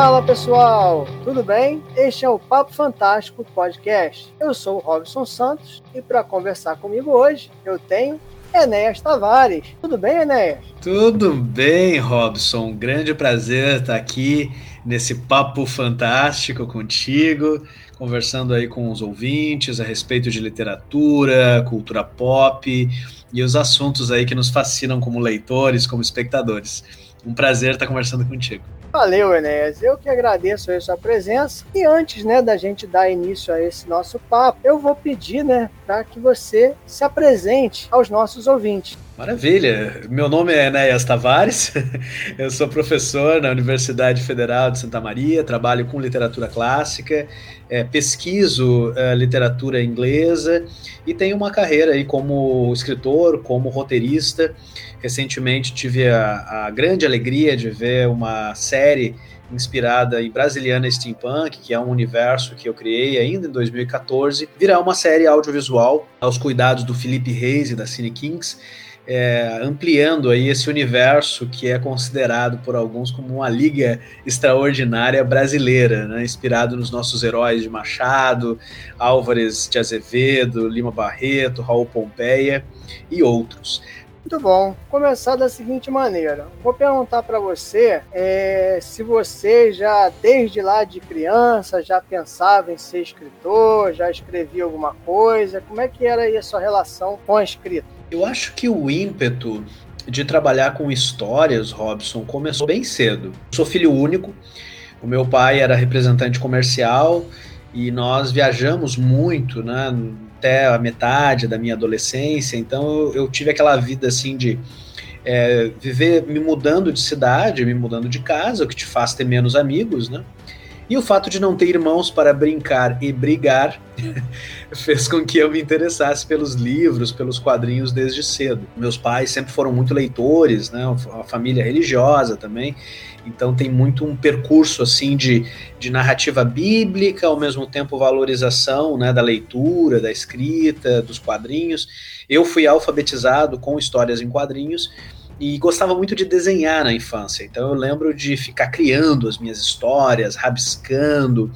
Fala pessoal, tudo bem? Este é o Papo Fantástico Podcast. Eu sou o Robson Santos e para conversar comigo hoje eu tenho Enéas Tavares. Tudo bem, Enéas? Tudo bem, Robson. Grande prazer estar aqui nesse papo fantástico contigo, conversando aí com os ouvintes a respeito de literatura, cultura pop e os assuntos aí que nos fascinam como leitores, como espectadores. Um prazer estar conversando contigo. Valeu, Enéas. Eu que agradeço a sua presença. E antes né, da gente dar início a esse nosso papo, eu vou pedir né, para que você se apresente aos nossos ouvintes. Maravilha. Meu nome é Enéas Tavares, eu sou professor na Universidade Federal de Santa Maria, trabalho com literatura clássica, é, pesquiso é, literatura inglesa e tenho uma carreira aí como escritor, como roteirista. Recentemente tive a, a grande alegria de ver uma série inspirada em Brasiliana Steampunk, que é um universo que eu criei ainda em 2014, virar uma série audiovisual aos cuidados do Felipe Reis e da Cine Kings, é, ampliando aí esse universo que é considerado por alguns como uma liga extraordinária brasileira, né, inspirado nos nossos heróis de Machado, Álvares de Azevedo, Lima Barreto, Raul Pompeia e outros. Muito bom. Começar da seguinte maneira. Vou perguntar para você é, se você já, desde lá de criança, já pensava em ser escritor, já escrevia alguma coisa. Como é que era aí a sua relação com a escrita? Eu acho que o ímpeto de trabalhar com histórias, Robson, começou bem cedo. sou filho único. O meu pai era representante comercial e nós viajamos muito, né? até a metade da minha adolescência, então eu, tive aquela vida assim de é, viver me mudando de cidade, me mudando de casa, o que te faz ter menos amigos, né? E o fato de não ter irmãos para brincar e brigar fez com que eu me interessasse pelos livros, pelos quadrinhos desde cedo. Meus pais sempre foram muito leitores, né? Uma família religiosa também. Então tem muito um percurso assim de, de narrativa bíblica, ao mesmo tempo valorização né, da leitura, da escrita, dos quadrinhos. Eu fui alfabetizado com histórias em quadrinhos e gostava muito de desenhar na infância. Então eu lembro de ficar criando as minhas histórias, rabiscando.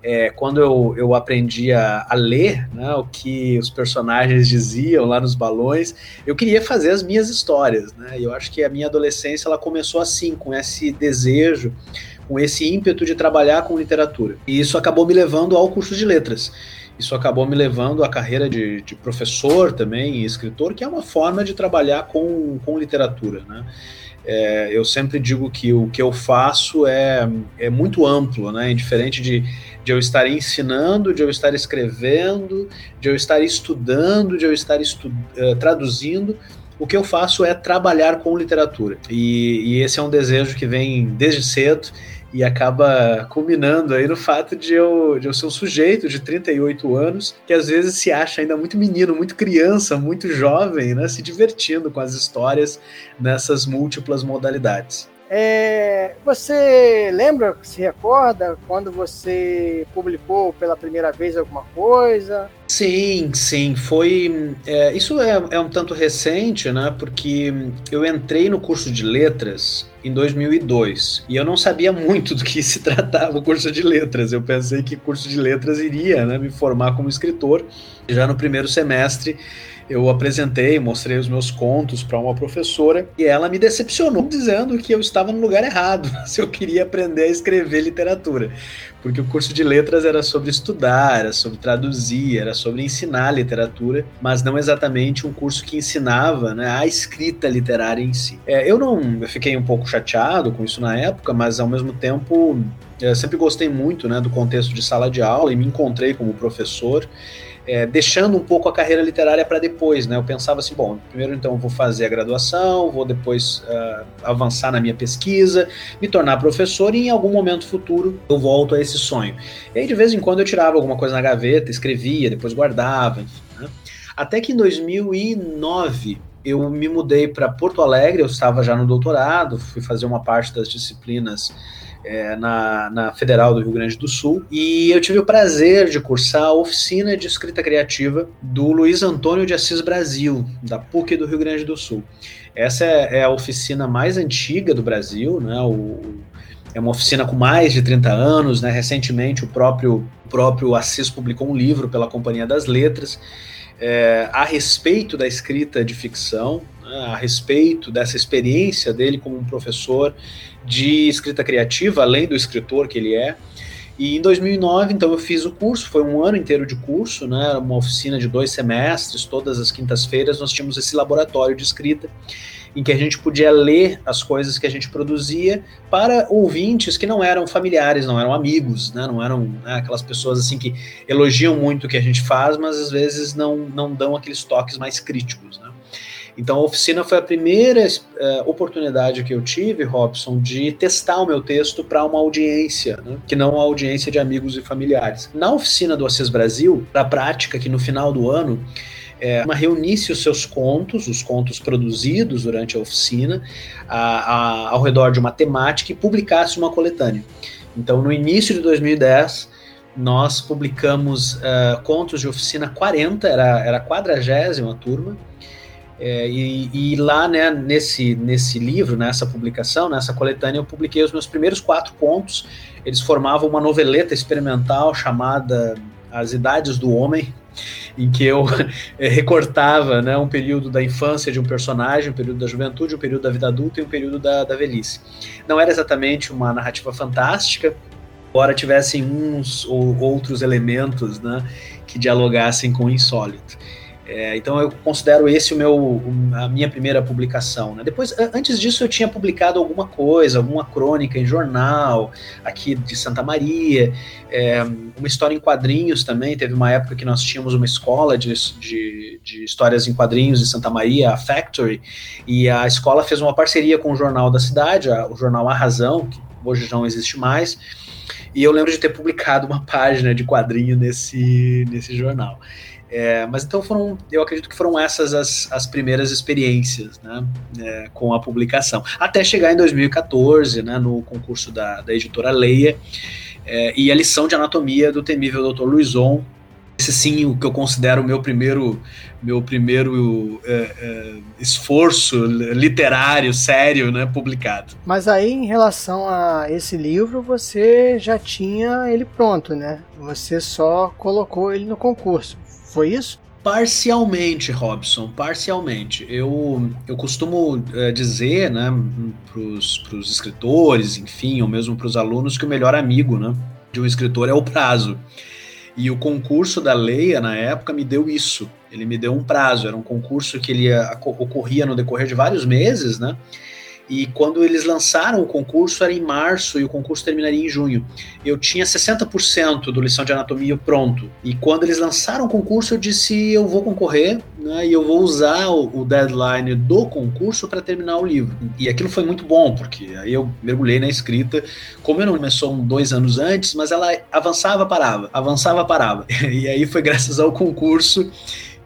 É, quando eu, eu aprendi a, a ler né, o que os personagens diziam lá nos balões, eu queria fazer as minhas histórias. Né? E eu acho que a minha adolescência ela começou assim, com esse desejo, com esse ímpeto de trabalhar com literatura. E isso acabou me levando ao curso de letras. Isso acabou me levando à carreira de, de professor também e escritor, que é uma forma de trabalhar com, com literatura. Né? É, eu sempre digo que o que eu faço é, é muito amplo, né? Diferente de, de eu estar ensinando, de eu estar escrevendo, de eu estar estudando, de eu estar estu uh, traduzindo. O que eu faço é trabalhar com literatura. E, e esse é um desejo que vem desde cedo e acaba culminando aí no fato de eu, de eu ser um sujeito de 38 anos que às vezes se acha ainda muito menino, muito criança, muito jovem, né, se divertindo com as histórias nessas múltiplas modalidades. É, você lembra, se recorda, quando você publicou pela primeira vez alguma coisa? Sim, sim, foi. É, isso é, é, um tanto recente, né? Porque eu entrei no curso de letras em 2002 e eu não sabia muito do que se tratava o curso de letras. Eu pensei que curso de letras iria né, me formar como escritor já no primeiro semestre eu apresentei, mostrei os meus contos para uma professora e ela me decepcionou dizendo que eu estava no lugar errado se eu queria aprender a escrever literatura. Porque o curso de letras era sobre estudar, era sobre traduzir, era sobre ensinar literatura, mas não exatamente um curso que ensinava né, a escrita literária em si. É, eu não eu fiquei um pouco chateado com isso na época, mas ao mesmo tempo eu sempre gostei muito né, do contexto de sala de aula e me encontrei como professor é, deixando um pouco a carreira literária para depois, né? Eu pensava assim, bom, primeiro então vou fazer a graduação, vou depois uh, avançar na minha pesquisa, me tornar professor e em algum momento futuro eu volto a esse sonho. E aí de vez em quando eu tirava alguma coisa na gaveta, escrevia, depois guardava, enfim, né? Até que em 2009 eu me mudei para Porto Alegre, eu estava já no doutorado, fui fazer uma parte das disciplinas é, na, na Federal do Rio Grande do Sul, e eu tive o prazer de cursar a oficina de escrita criativa do Luiz Antônio de Assis Brasil, da PUC do Rio Grande do Sul. Essa é, é a oficina mais antiga do Brasil, né? O, é uma oficina com mais de 30 anos, né? Recentemente o próprio, o próprio Assis publicou um livro pela Companhia das Letras é, a respeito da escrita de ficção? A respeito dessa experiência dele como um professor de escrita criativa, além do escritor que ele é. E em 2009, então, eu fiz o curso, foi um ano inteiro de curso, né, uma oficina de dois semestres, todas as quintas-feiras nós tínhamos esse laboratório de escrita, em que a gente podia ler as coisas que a gente produzia para ouvintes que não eram familiares, não eram amigos, né, não eram né, aquelas pessoas assim que elogiam muito o que a gente faz, mas às vezes não, não dão aqueles toques mais críticos, né. Então, a oficina foi a primeira uh, oportunidade que eu tive, Robson, de testar o meu texto para uma audiência, né? que não uma audiência de amigos e familiares. Na oficina do Assis Brasil, a prática que no final do ano é, uma reunisse os seus contos, os contos produzidos durante a oficina, a, a, ao redor de uma temática e publicasse uma coletânea. Então, no início de 2010, nós publicamos uh, contos de oficina 40, era, era a quadragésima turma, é, e, e, lá, né, nesse, nesse livro, nessa publicação, nessa coletânea, eu publiquei os meus primeiros quatro contos. Eles formavam uma noveleta experimental chamada As Idades do Homem, em que eu é, recortava né, um período da infância de um personagem, um período da juventude, um período da vida adulta e um período da, da velhice. Não era exatamente uma narrativa fantástica, embora tivessem uns ou outros elementos né, que dialogassem com o insólito. É, então eu considero esse o meu, a minha primeira publicação. Né? Depois, antes disso, eu tinha publicado alguma coisa, alguma crônica em jornal aqui de Santa Maria, é, uma história em quadrinhos também. Teve uma época que nós tínhamos uma escola de, de, de, histórias em quadrinhos em Santa Maria, a Factory, e a escola fez uma parceria com o jornal da cidade, o jornal A Razão, que hoje não existe mais. E eu lembro de ter publicado uma página de quadrinho nesse, nesse jornal. É, mas então foram, eu acredito que foram essas as, as primeiras experiências né, é, com a publicação. Até chegar em 2014, né, no concurso da, da editora Leia, é, e a lição de anatomia do temível Dr. Luizon. Esse sim, o que eu considero o meu primeiro, meu primeiro é, é, esforço literário sério, né, publicado. Mas aí, em relação a esse livro, você já tinha ele pronto, né? Você só colocou ele no concurso. Foi isso? Parcialmente, Robson, parcialmente. Eu, eu costumo uh, dizer né, para os escritores, enfim, ou mesmo para os alunos, que o melhor amigo né, de um escritor é o prazo. E o concurso da Leia, na época, me deu isso. Ele me deu um prazo. Era um concurso que ele ocorria no decorrer de vários meses, né? E quando eles lançaram o concurso era em março e o concurso terminaria em junho. Eu tinha 60% do lição de anatomia pronto. E quando eles lançaram o concurso, eu disse: eu vou concorrer né, e eu vou usar o, o deadline do concurso para terminar o livro. E aquilo foi muito bom, porque aí eu mergulhei na escrita. Como eu não começou dois anos antes, mas ela avançava, parava, avançava, parava. E aí foi graças ao concurso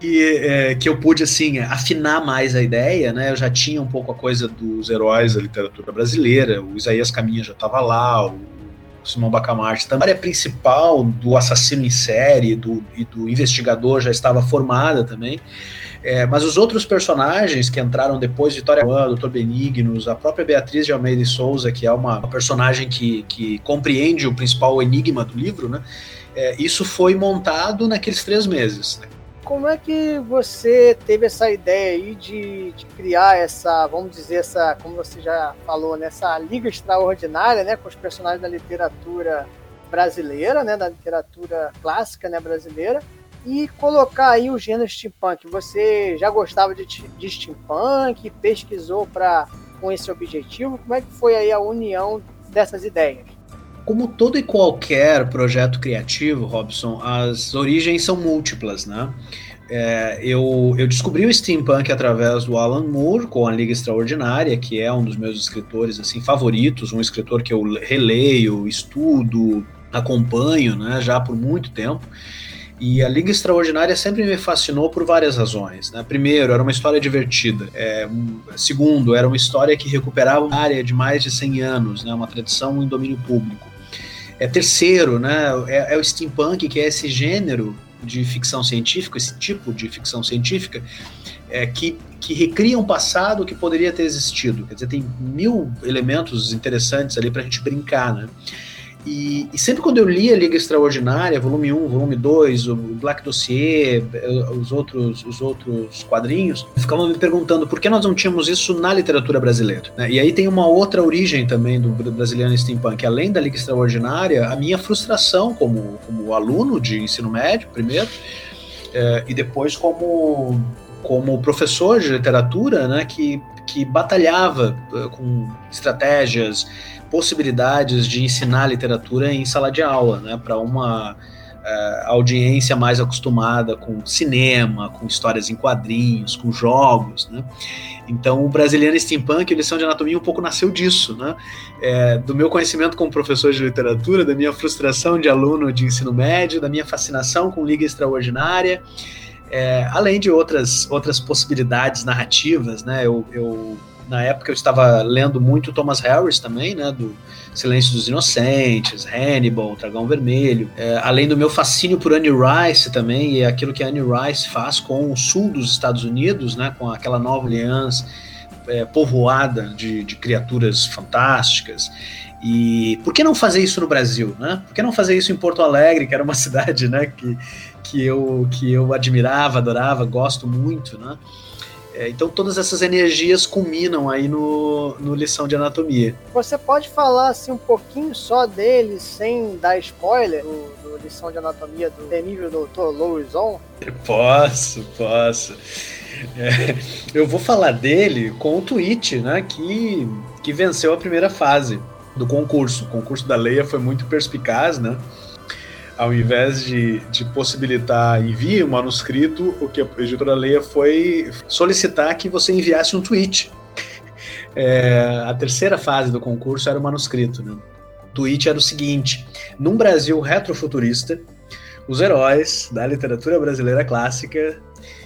é, que eu pude assim afinar mais a ideia, né? Eu já tinha um pouco a coisa dos heróis da literatura brasileira, o Isaías Caminha já estava lá, o Simão Bacamarte. A área principal do assassino em série do, e do investigador já estava formada também. É, mas os outros personagens que entraram depois, Vitória Juan, Dr. Benignos, a própria Beatriz de Almeida e Souza, que é uma, uma personagem que, que compreende o principal enigma do livro, né? É, isso foi montado naqueles três meses. Né? Como é que você teve essa ideia aí de, de, criar essa, vamos dizer, essa, como você já falou, nessa né, liga extraordinária, né, com os personagens da literatura brasileira, né, da literatura clássica, né, brasileira, e colocar aí o gênero steampunk. Você já gostava de, de steampunk, pesquisou para com esse objetivo? Como é que foi aí a união dessas ideias? Como todo e qualquer projeto criativo, Robson, as origens são múltiplas, né? É, eu, eu descobri o steampunk através do Alan Moore com a Liga Extraordinária, que é um dos meus escritores assim favoritos, um escritor que eu releio, estudo, acompanho, né, já por muito tempo. E a Liga Extraordinária sempre me fascinou por várias razões. Né? Primeiro, era uma história divertida. É, segundo, era uma história que recuperava uma área de mais de 100 anos, né? uma tradição em domínio público. É, terceiro, né, é, é o steampunk, que é esse gênero de ficção científica, esse tipo de ficção científica, é, que, que recria um passado que poderia ter existido. Quer dizer, tem mil elementos interessantes ali para a gente brincar, né? E, e, sempre quando eu li a Liga Extraordinária, volume 1, volume 2, o Black Dossier, os outros, os outros quadrinhos, ficavam me perguntando por que nós não tínhamos isso na literatura brasileira. Né? E aí tem uma outra origem também do brasileiro steampunk. Além da Liga Extraordinária, a minha frustração como, como aluno de ensino médio, primeiro, é, e depois como como professor de literatura, né, que, que batalhava uh, com estratégias, possibilidades de ensinar literatura em sala de aula, né, para uma uh, audiência mais acostumada com cinema, com histórias em quadrinhos, com jogos, né. Então, o Brasiliano Steampunk, a lição de anatomia, um pouco nasceu disso, né? É, do meu conhecimento como professor de literatura, da minha frustração de aluno de ensino médio, da minha fascinação com Liga Extraordinária, é, além de outras, outras possibilidades narrativas, né? Eu, eu, na época eu estava lendo muito Thomas Harris também, né? Do Silêncio dos Inocentes, Hannibal, Dragão Vermelho. É, além do meu fascínio por Annie Rice também, e aquilo que Annie Rice faz com o sul dos Estados Unidos, né? Com aquela Nova Orleans é, povoada de, de criaturas fantásticas. E por que não fazer isso no Brasil, né? Por que não fazer isso em Porto Alegre, que era uma cidade, né, que, que eu, que eu admirava, adorava, gosto muito, né? É, então todas essas energias culminam aí no, no lição de anatomia. Você pode falar assim um pouquinho só dele, sem dar spoiler, do, do lição de anatomia do temível doutor Louison? Posso, posso. É, eu vou falar dele com o tweet, né, que, que venceu a primeira fase do concurso. O concurso da Leia foi muito perspicaz, né? Ao invés de, de possibilitar envie um manuscrito, o que a editora Leia foi solicitar que você enviasse um tweet. É, a terceira fase do concurso era o manuscrito. Né? O tweet era o seguinte: num Brasil retrofuturista, os heróis da literatura brasileira clássica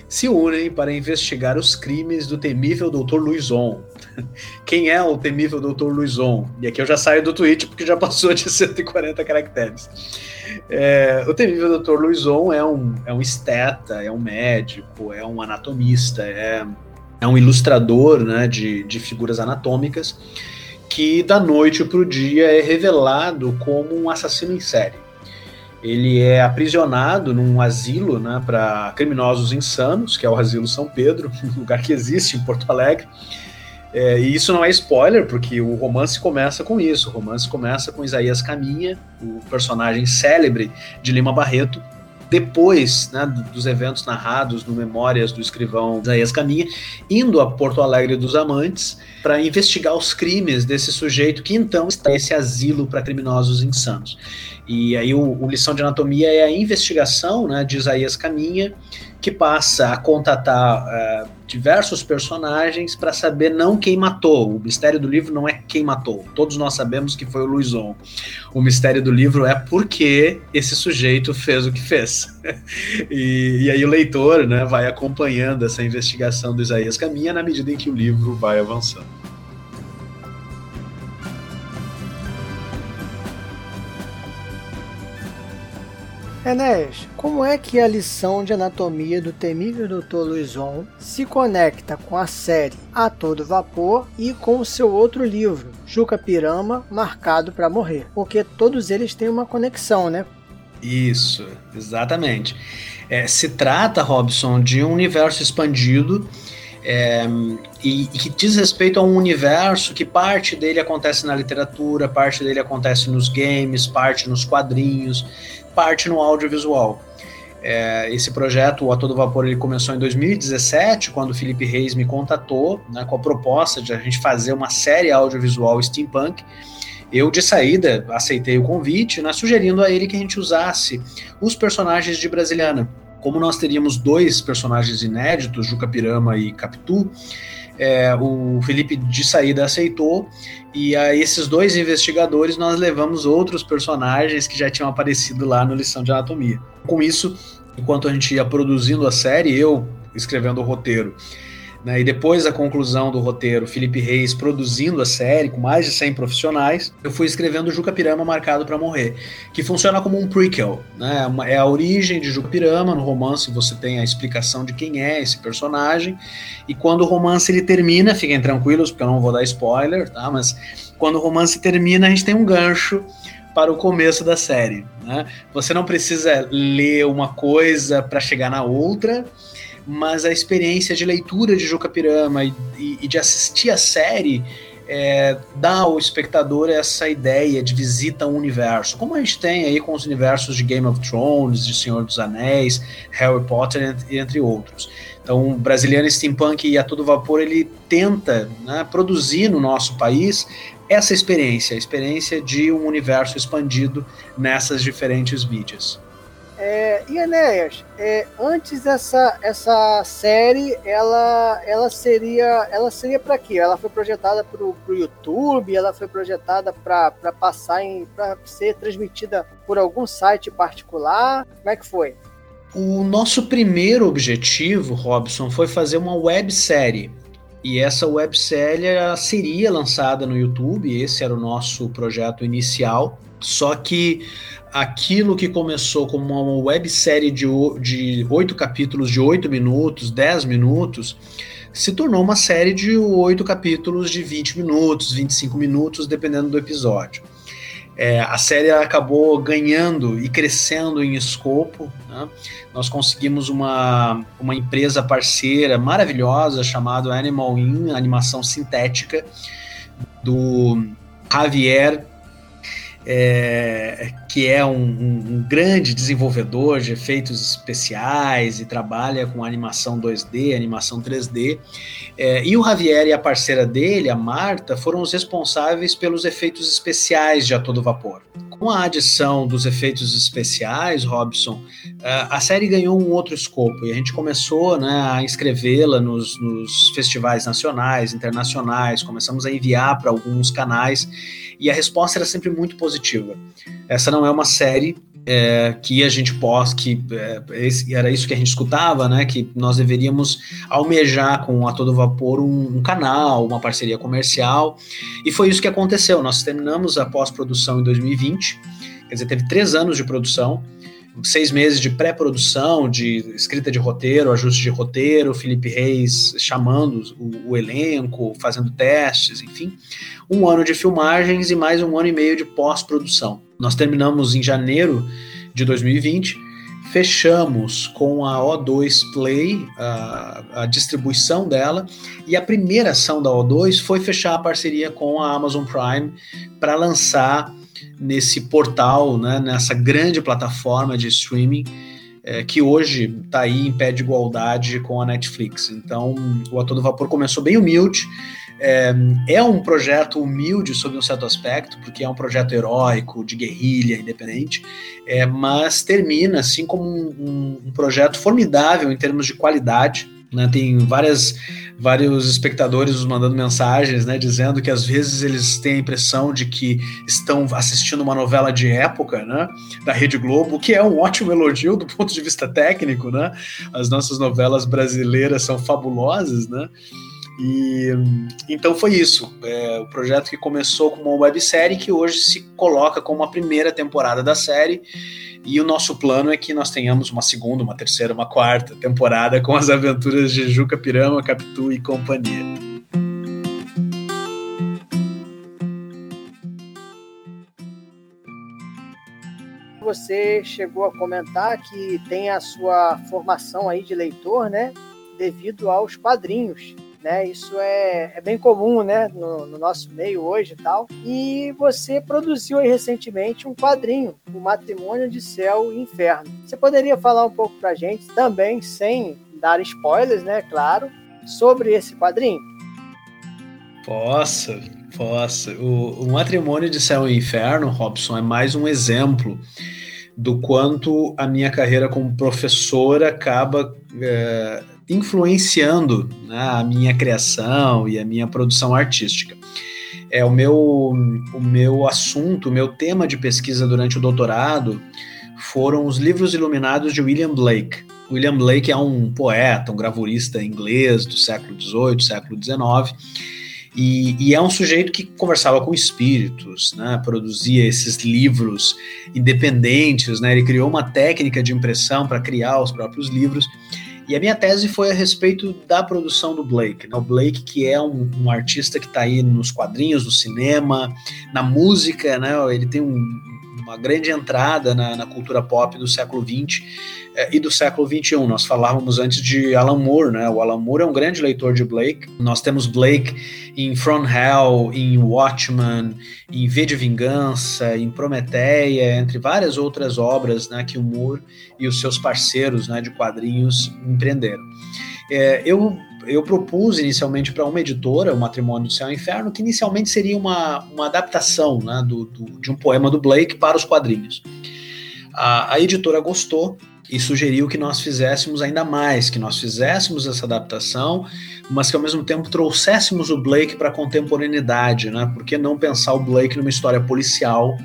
se unem para investigar os crimes do temível Dr. Luizon. Quem é o temível Dr. Luizon? E aqui eu já saio do tweet porque já passou de 140 caracteres. É, o temível Dr. Luizon é um, é um esteta, é um médico, é um anatomista, é, é um ilustrador né, de, de figuras anatômicas que da noite para o dia é revelado como um assassino em série. Ele é aprisionado num asilo né, para criminosos insanos, que é o Asilo São Pedro, um lugar que existe em Porto Alegre. É, e isso não é spoiler, porque o romance começa com isso. O romance começa com Isaías Caminha, o personagem célebre de Lima Barreto, depois né, dos eventos narrados no Memórias do escrivão Isaías Caminha, indo a Porto Alegre dos Amantes para investigar os crimes desse sujeito que então está nesse asilo para criminosos insanos. E aí o, o, Lição de Anatomia é a investigação né, de Isaías Caminha, que passa a contatar uh, diversos personagens para saber não quem matou. O mistério do livro não é quem matou. Todos nós sabemos que foi o Luizon. O mistério do livro é por que esse sujeito fez o que fez. e, e, aí o leitor né, vai acompanhando essa investigação do Isaías Caminha na medida em que o livro vai avançando. Enéas, como é que a lição de anatomia do temível Dr. Luizon se conecta com a série A Todo Vapor e com o seu outro livro, Juca Pirama, Marcado para Morrer? Porque todos eles têm uma conexão, né? Isso, exatamente. É, se trata, Robson, de um universo expandido é, e, e, que diz respeito a um universo que parte dele acontece na literatura, parte dele acontece nos games, parte nos quadrinhos parte no audiovisual. É, esse projeto, o A Todo Vapor, ele começou em 2017, quando o Felipe Reis me contatou né, com a proposta de a gente fazer uma série audiovisual steampunk. Eu, de saída, aceitei o convite, né, sugerindo a ele que a gente usasse os personagens de Brasiliana. Como nós teríamos dois personagens inéditos, Juca Pirama e Capitu, é, o Felipe de saída aceitou e a esses dois investigadores nós levamos outros personagens que já tinham aparecido lá no Lição de Anatomia. Com isso, enquanto a gente ia produzindo a série, eu escrevendo o roteiro, né, e depois da conclusão do roteiro, Felipe Reis produzindo a série com mais de 100 profissionais, eu fui escrevendo Juca Pirama Marcado para Morrer, que funciona como um prequel, né, é a origem de Juca Pirama, no romance você tem a explicação de quem é esse personagem, e quando o romance ele termina, fiquem tranquilos, porque eu não vou dar spoiler, tá, mas quando o romance termina, a gente tem um gancho para o começo da série. Né? Você não precisa ler uma coisa para chegar na outra, mas a experiência de leitura de Juca Pirama e, e, e de assistir a série é, dá ao espectador essa ideia de visita ao universo, como a gente tem aí com os universos de Game of Thrones, de Senhor dos Anéis, Harry Potter, entre outros. Então, o Brasiliano Steampunk e A Todo Vapor, ele tenta né, produzir no nosso país essa experiência, a experiência de um universo expandido nessas diferentes mídias. É, e Enéas, é, antes essa, essa série, ela, ela seria ela seria para quê? Ela foi projetada para o YouTube? Ela foi projetada para passar em para ser transmitida por algum site particular? Como é que foi? O nosso primeiro objetivo, Robson, foi fazer uma websérie. E essa websérie seria lançada no YouTube, esse era o nosso projeto inicial. Só que aquilo que começou como uma websérie de, de oito capítulos de oito minutos, dez minutos, se tornou uma série de oito capítulos de 20 minutos, 25 minutos, dependendo do episódio. É, a série acabou ganhando e crescendo em escopo. Né? Nós conseguimos uma, uma empresa parceira maravilhosa chamada Animal In, animação sintética, do Javier é, que é um, um, um, grande desenvolvedor de efeitos especiais e trabalha com animação 2D, animação 3D. É, e o Javier e a parceira dele, a Marta, foram os responsáveis pelos efeitos especiais de A Todo Vapor. Com a adição dos efeitos especiais, Robson, é, a série ganhou um outro escopo e a gente começou né, a inscrevê-la nos, nos festivais nacionais, internacionais, começamos a enviar para alguns canais e a resposta era sempre muito positiva. Essa não é uma série é, que a gente possa, que é, esse, era isso que a gente escutava, né? Que nós deveríamos almejar com a todo vapor um, um, canal, uma parceria comercial, e foi isso que aconteceu. Nós terminamos a pós-produção em 2020, quer dizer, teve três anos de produção seis meses de pré-produção, de escrita de roteiro, ajuste de roteiro, Felipe Reis chamando o, o, elenco, fazendo testes, enfim. Um ano de filmagens e mais um ano e meio de pós-produção. Nós terminamos em janeiro de 2020, fechamos com a O2 Play, a, a distribuição dela, e a primeira ação da O2 foi fechar a parceria com a Amazon Prime para lançar nesse portal, né, nessa grande plataforma de streaming é, que hoje está aí em pé de igualdade com a Netflix. Então, o Ator do Vapor começou bem humilde. É, é, um projeto humilde sob um certo aspecto, porque é um projeto heróico, de guerrilha, independente, é, mas termina assim como um, um, projeto formidável em termos de qualidade. Né, tem várias, vários espectadores nos mandando mensagens, né, dizendo que às vezes eles têm a impressão de que estão assistindo uma novela de época, né, da Rede Globo, que é um ótimo elogio do ponto de vista técnico, né. As nossas novelas brasileiras são fabulosas, né. E então foi isso. É, o projeto que começou como uma websérie que hoje se coloca como a primeira temporada da série. E o nosso plano é que nós tenhamos uma segunda, uma terceira, uma quarta temporada com as aventuras de Juca Pirama, Capitu e companhia. Você chegou a comentar que tem a sua formação aí de leitor, né? Devido aos quadrinhos né? Isso é, é bem comum, né? No, no, nosso meio hoje e tal. E você produziu aí recentemente um quadrinho, O Matrimônio de Céu e Inferno. Você poderia falar um pouco pra gente também, sem dar spoilers, né? Claro, sobre esse quadrinho? Posso, posso. O, o Matrimônio de Céu e Inferno, Robson, é mais um exemplo do quanto a minha carreira como professor acaba é, influenciando né, a minha criação e a minha produção artística. É o meu, o meu assunto, o meu tema de pesquisa durante o doutorado foram os livros iluminados de William Blake. William Blake é um poeta, um gravurista inglês do século XVIII, século XIX, e, e, é um sujeito que conversava com espíritos, né, produzia esses livros independentes, né, ele criou uma técnica de impressão para criar os próprios livros. E a minha tese foi a respeito da produção do Blake. Né? O Blake, que é um, um artista que está aí nos quadrinhos, no cinema, na música, né? ele tem um, uma grande entrada na, na cultura pop do século XX é, e do século XXI. Nós falávamos antes de Alan Moore, né? O Alan Moore é um grande leitor de Blake. Nós temos Blake em From Hell, em Watchmen, em V de Vingança, em Prometeia, entre várias outras obras né, que o Moore e os seus parceiros né, de quadrinhos empreenderam. É, eu eu propus inicialmente para uma editora, o Matrimônio do Céu e Inferno, que inicialmente seria uma, uma adaptação né, do, do, de um poema do Blake para os quadrinhos. A, a editora gostou e sugeriu que nós fizéssemos ainda mais, que nós fizéssemos essa adaptação, mas que ao mesmo tempo trouxéssemos o Blake para a contemporaneidade, né? Por que não pensar o Blake numa história policial,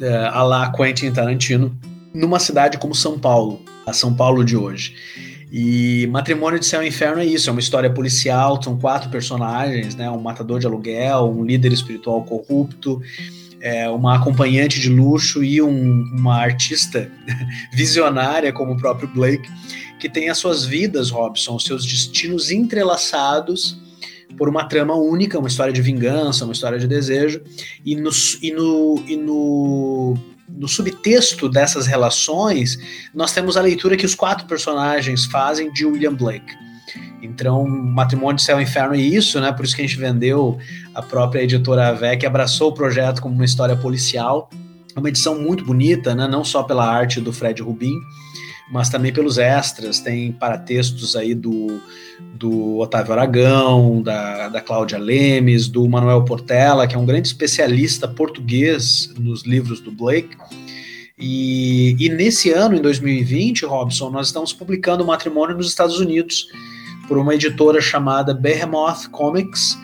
uh, a lá Quentin Tarantino, numa cidade como São Paulo, a São Paulo de hoje. E Matrimônio de Céu e Inferno é isso, é uma história policial, são quatro personagens, né? Um matador de aluguel, um líder espiritual corrupto, é, uma acompanhante de luxo e um, uma artista visionária como o próprio Blake, que tem as suas vidas, Robson, os seus destinos entrelaçados por uma trama única, uma história de vingança, uma história de desejo, e no, e no, e no, no subtexto dessas relações, nós temos a leitura que os quatro personagens fazem de William Blake. Então, Matrimônio de Céu e Inferno é isso, né? Por isso que a gente vendeu a própria editora AVEC, abraçou o projeto como uma história policial. É uma edição muito bonita, né? Não só pela arte do Fred Rubin, mas também pelos extras. Tem paratextos aí do, do Otávio Aragão, da, da Cláudia Lemes, do Manuel Portela, que é um grande especialista português nos livros do Blake. E, e nesse ano, em 2020, Robson, nós estamos publicando o Matrimônio nos Estados Unidos por uma editora chamada Behemoth Comics.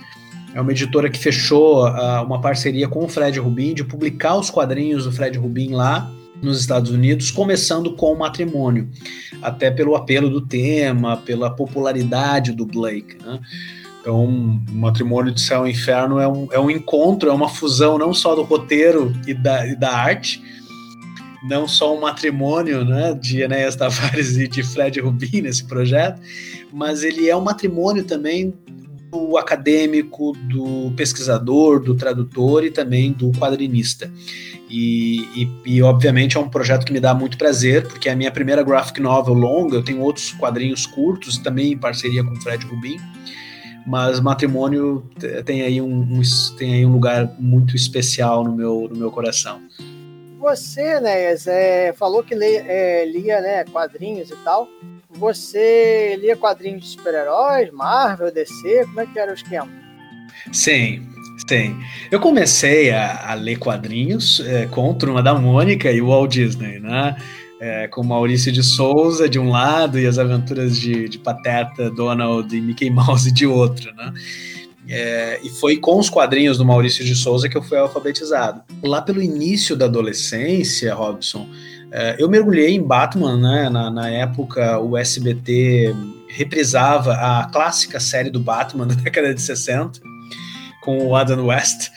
É uma editora que fechou uh, uma parceria com o Fred Rubin de publicar os quadrinhos do Fred Rubin lá nos Estados Unidos, começando com o matrimônio, até pelo apelo do tema, pela popularidade do Blake. Né? Então, o Matrimônio de Céu e Inferno é um, é um encontro, é uma fusão não só do roteiro e da, e da arte, não só um matrimônio né, de Enéas Tavares e de Fred Rubin nesse projeto, mas ele é um matrimônio também do acadêmico, do pesquisador, do tradutor e também do quadrinista. E, e, e, obviamente é um projeto que me dá muito prazer, porque é a minha primeira graphic novel longa, eu tenho outros quadrinhos curtos, também em parceria com Fred Rubin, mas Matrimônio tem aí um, um, tem aí um lugar muito especial no meu, no meu coração você, né, é, falou que lia, é, lia né, quadrinhos e tal. Você lia quadrinhos de super-heróis, Marvel, DC? Como é que era o esquema? Sim, sim. Eu comecei a, a ler quadrinhos é, com Turma da Mônica e o Walt Disney, né? É, com Maurício de Souza de um lado e as aventuras de, de Pateta, Donald e Mickey Mouse de outro, né? É, e foi com os quadrinhos do Maurício de Souza que eu fui alfabetizado. Lá pelo início da adolescência, Robson, eu mergulhei em Batman, né? Na, na, época, o SBT reprisava a clássica série do Batman da década de 60, com o Adam West.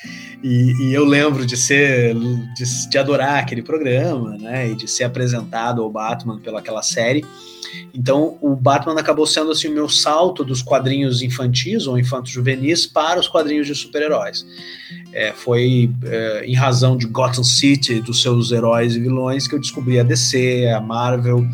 E, e eu lembro de ser de, de adorar aquele programa, né? E de ser apresentado ao Batman pelaquela série. Então, o Batman acabou sendo assim o meu salto dos quadrinhos infantis ou infantos juvenis para os quadrinhos de super-heróis. É, foi é, em razão de Gotham City, dos seus heróis e vilões, que eu descobri a DC, a Marvel,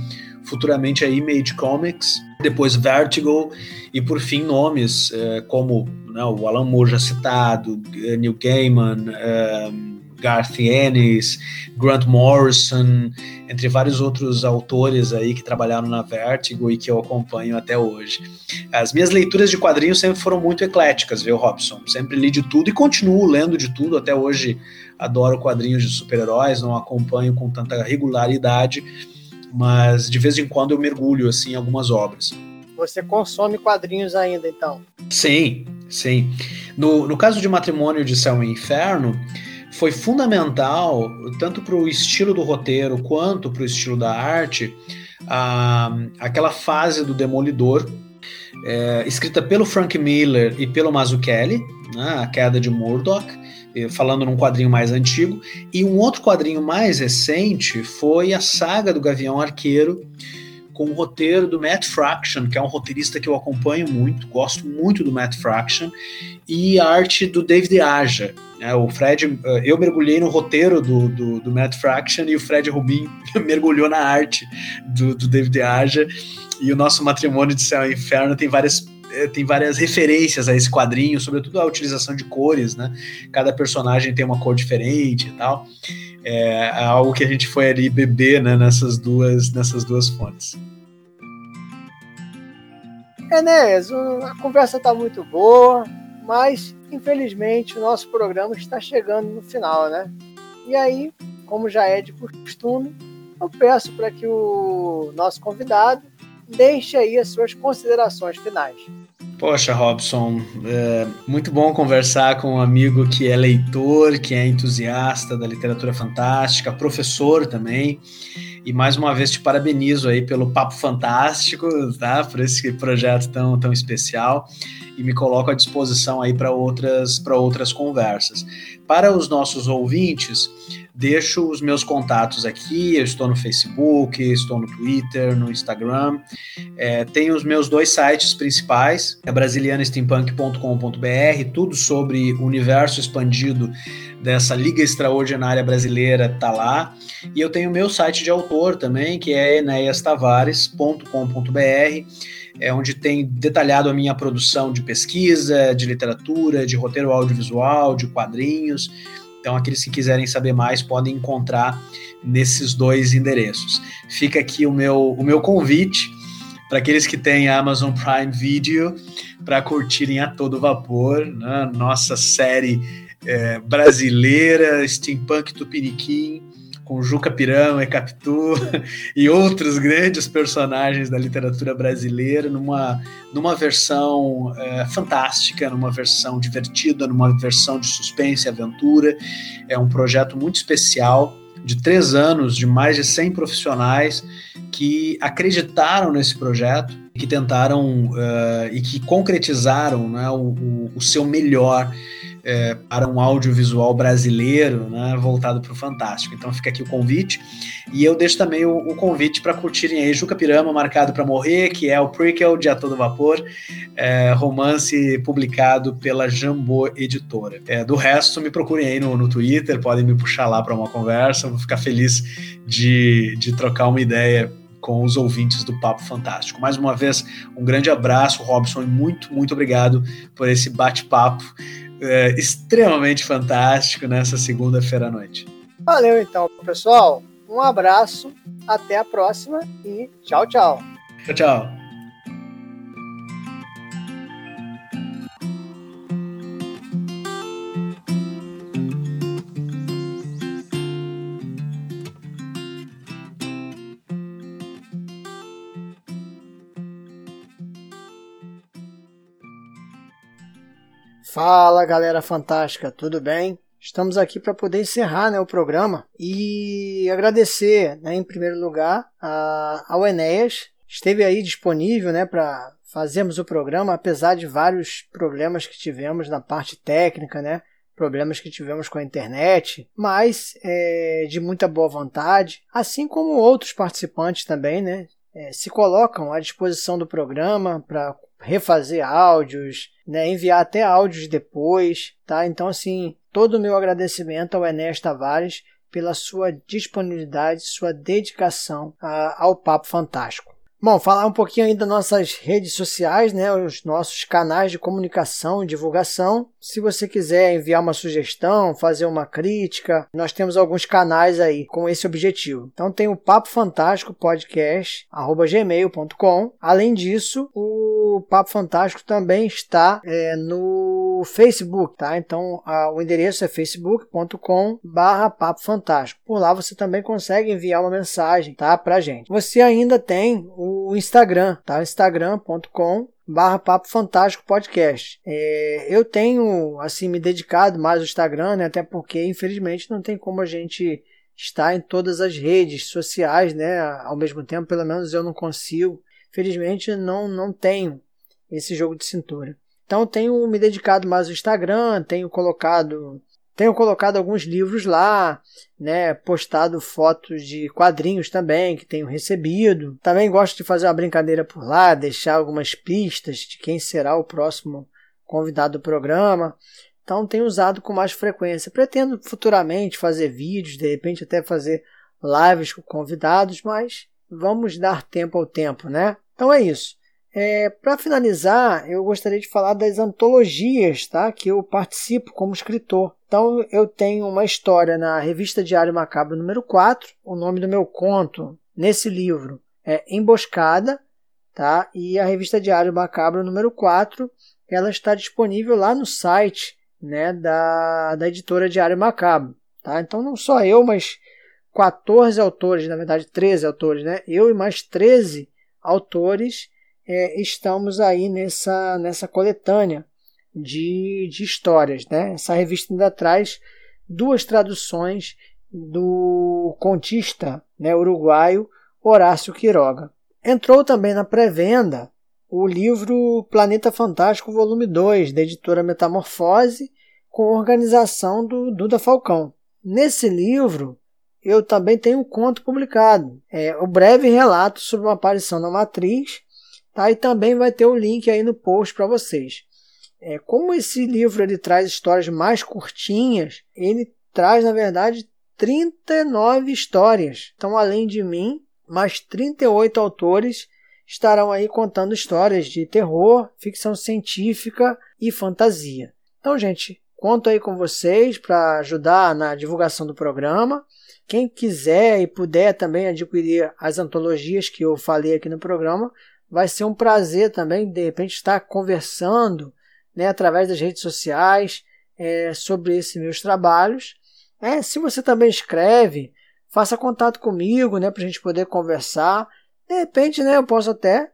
futuramente a Image Comics, depois Vertigo e por fim nomes é, como né, o Alan Moore já citado, Neil Gaiman. Garth Ennis, Grant Morrison, entre vários outros autores aí que trabalharam na Vertigo e que eu acompanho até hoje. As minhas leituras de quadrinhos sempre foram muito ecléticas, viu, Robson? Sempre li de tudo e continuo lendo de tudo até hoje. Adoro quadrinhos de super-heróis, não acompanho com tanta regularidade, mas de vez em quando eu mergulho assim em algumas obras. Você consome quadrinhos ainda, então? Sim, sim. No, no caso de Matrimônio de Céu e Inferno, foi fundamental, tanto para o estilo do roteiro quanto para o estilo da arte, a, aquela fase do Demolidor, é, escrita pelo Frank Miller e pelo Mazzucchelli, né, A Queda de Murdoch, falando num quadrinho mais antigo, e um outro quadrinho mais recente foi a saga do Gavião Arqueiro, com o roteiro do Matt Fraction, que é um roteirista que eu acompanho muito, gosto muito do Matt Fraction, e a arte do David Aja. É, o Fred, eh, eu mergulhei no roteiro do, do, do, Matt Fraction e o Fred Rubin mergulhou na arte do, do David Aja. E o nosso matrimônio de céu e inferno tem várias tem várias referências a esse quadrinho, sobretudo a utilização de cores, né? Cada personagem tem uma cor diferente e tal. É, é algo que a gente foi ali beber né, nessas, duas, nessas duas fontes. Enéas, a conversa está muito boa, mas infelizmente o nosso programa está chegando no final, né? E aí, como já é de costume, eu peço para que o nosso convidado deixe aí as suas considerações finais. Poxa, Robson, é muito bom conversar com um amigo que é leitor, que é entusiasta da literatura fantástica, professor também. E mais uma vez te parabenizo aí pelo papo fantástico, tá? Por esse projeto tão, tão especial e me coloco à disposição aí para outras para outras conversas. Para os nossos ouvintes, deixo os meus contatos aqui. Eu estou no Facebook, estou no Twitter, no Instagram. É, tenho os meus dois sites principais, é brasilianasteampunk.com.br, tudo sobre o universo expandido dessa Liga Extraordinária Brasileira tá lá. E eu tenho meu site de autor também, que é eneastavares.com.br, é onde tem detalhado a minha produção de pesquisa, de literatura, de roteiro audiovisual, de quadrinhos. Então, aqueles que quiserem saber mais podem encontrar nesses dois endereços. Fica aqui o meu, o meu convite para aqueles que têm Amazon Prime Video para curtirem a todo vapor né? nossa série é, brasileira, steampunk tupiniquim, com Juca Pirão e Capitu e outros grandes personagens da literatura brasileira numa, numa versão é, fantástica, numa versão divertida, numa versão de suspense e aventura. É um projeto muito especial de três anos, de mais de 100 profissionais que acreditaram nesse projeto, que tentaram uh, e que concretizaram né, o, o, o seu melhor é, para um audiovisual brasileiro, né, voltado para o Fantástico. Então fica aqui o convite. E eu deixo também o, o convite para curtirem aí Juca Pirama, Marcado para Morrer, que é o prequel de A Todo Vapor, é, romance publicado pela Jambô Editora. É, do resto, me procurem aí no, no Twitter, podem me puxar lá para uma conversa, vou ficar feliz de, de trocar uma ideia com os ouvintes do Papo Fantástico. Mais uma vez, um grande abraço, Robson, e muito, muito obrigado por esse bate-papo é, extremamente fantástico nessa segunda-feira à noite. Valeu então, pessoal. Um abraço, até a próxima e tchau, tchau. Tchau, tchau. Fala galera fantástica, tudo bem? Estamos aqui para poder encerrar né, o programa e agradecer, né, em primeiro lugar, a, ao Enéas. Esteve aí disponível né, para fazermos o programa, apesar de vários problemas que tivemos na parte técnica, né? problemas que tivemos com a internet, mas é, de muita boa vontade, assim como outros participantes também, né? É, se colocam à disposição do programa para refazer áudios, né, enviar até áudios depois, tá? Então, assim, todo o meu agradecimento ao Enéas Tavares pela sua disponibilidade, sua dedicação a, ao Papo Fantástico. Bom, falar um pouquinho aí das nossas redes sociais, né, os nossos canais de comunicação e divulgação. Se você quiser enviar uma sugestão, fazer uma crítica, nós temos alguns canais aí com esse objetivo. Então tem o Papo Fantástico Podcast, gmail.com. Além disso, o Papo Fantástico também está é, no Facebook, tá? Então a, o endereço é facebook.com barra Papo Fantástico. Por lá você também consegue enviar uma mensagem, tá? Pra gente. Você ainda tem o Instagram, tá? instagram.com barra Papo Fantástico Podcast. É, eu tenho, assim, me dedicado mais ao Instagram, né? Até porque, infelizmente, não tem como a gente está em todas as redes sociais, né? Ao mesmo tempo, pelo menos eu não consigo. Felizmente, não, não tenho esse jogo de cintura. Então, tenho me dedicado mais ao Instagram, tenho colocado tenho colocado alguns livros lá, né, postado fotos de quadrinhos também que tenho recebido. Também gosto de fazer uma brincadeira por lá, deixar algumas pistas de quem será o próximo convidado do programa. Então tenho usado com mais frequência. Pretendo futuramente fazer vídeos, de repente até fazer lives com convidados, mas vamos dar tempo ao tempo, né? Então é isso. É, Para finalizar, eu gostaria de falar das antologias tá? que eu participo como escritor. Então, eu tenho uma história na revista Diário Macabro número 4. O nome do meu conto nesse livro é Emboscada. Tá? E a revista Diário Macabro número 4 ela está disponível lá no site né, da, da editora Diário Macabro. Tá? Então, não só eu, mas 14 autores, na verdade 13 autores, né? eu e mais 13 autores é, estamos aí nessa, nessa coletânea de, de histórias. Né? Essa revista ainda traz duas traduções do contista né, uruguaio Horácio Quiroga. Entrou também na pré-venda o livro Planeta Fantástico, volume 2, da editora Metamorfose, com organização do Duda Falcão. Nesse livro, eu também tenho um conto publicado, é o breve relato sobre uma aparição na matriz, tá? e também vai ter o um link aí no post para vocês. É, como esse livro ele traz histórias mais curtinhas, ele traz, na verdade, 39 histórias. Então, além de mim, mais 38 autores estarão aí contando histórias de terror, ficção científica e fantasia. Então, gente, conto aí com vocês para ajudar na divulgação do programa. Quem quiser e puder também adquirir as antologias que eu falei aqui no programa, vai ser um prazer também, de repente, estar conversando né, através das redes sociais é, sobre esses meus trabalhos. É, se você também escreve, faça contato comigo né, para a gente poder conversar. De repente, né, eu posso até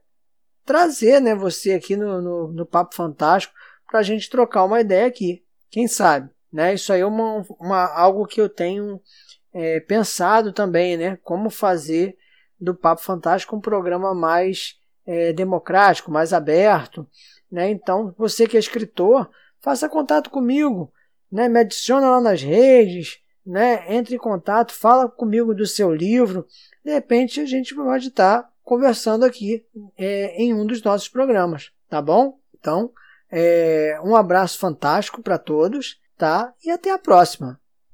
trazer né, você aqui no, no, no Papo Fantástico para a gente trocar uma ideia aqui. Quem sabe? Né? Isso aí é uma, uma, algo que eu tenho é, pensado também, né? Como fazer do Papo Fantástico um programa mais é, democrático, mais aberto, né? Então, você que é escritor, faça contato comigo, né? me adiciona lá nas redes, né? entre em contato, fala comigo do seu livro. De repente, a gente pode estar conversando aqui é, em um dos nossos programas, tá bom? Então, é, um abraço fantástico para todos, tá? E até a próxima.